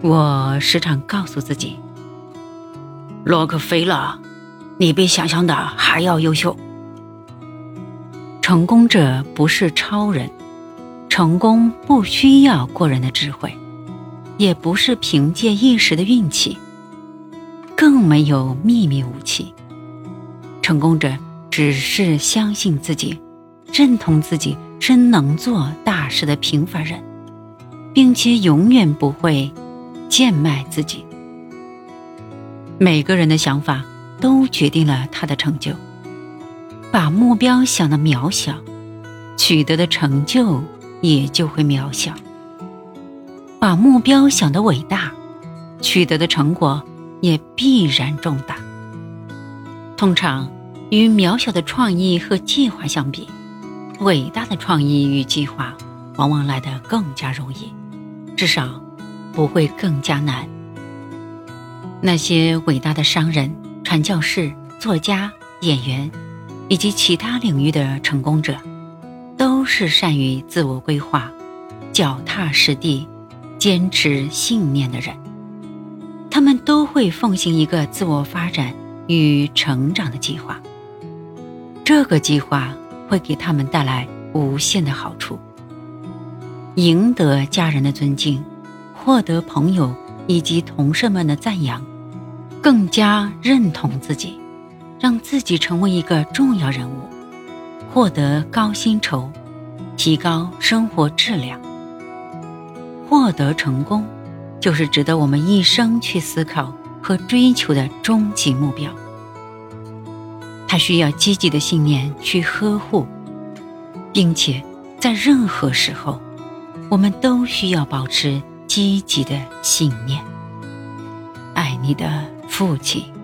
我时常告诉自己：“洛克菲勒，你比想象的还要优秀。”成功者不是超人，成功不需要过人的智慧，也不是凭借一时的运气，更没有秘密武器。成功者只是相信自己，认同自己是能做大事的平凡人，并且永远不会贱卖自己。每个人的想法都决定了他的成就。把目标想得渺小，取得的成就也就会渺小；把目标想得伟大，取得的成果也必然重大。通常，与渺小的创意和计划相比，伟大的创意与计划往往来得更加容易，至少不会更加难。那些伟大的商人、传教士、作家、演员。以及其他领域的成功者，都是善于自我规划、脚踏实地、坚持信念的人。他们都会奉行一个自我发展与成长的计划。这个计划会给他们带来无限的好处：赢得家人的尊敬，获得朋友以及同事们的赞扬，更加认同自己。让自己成为一个重要人物，获得高薪酬，提高生活质量。获得成功，就是值得我们一生去思考和追求的终极目标。它需要积极的信念去呵护，并且在任何时候，我们都需要保持积极的信念。爱你的父亲。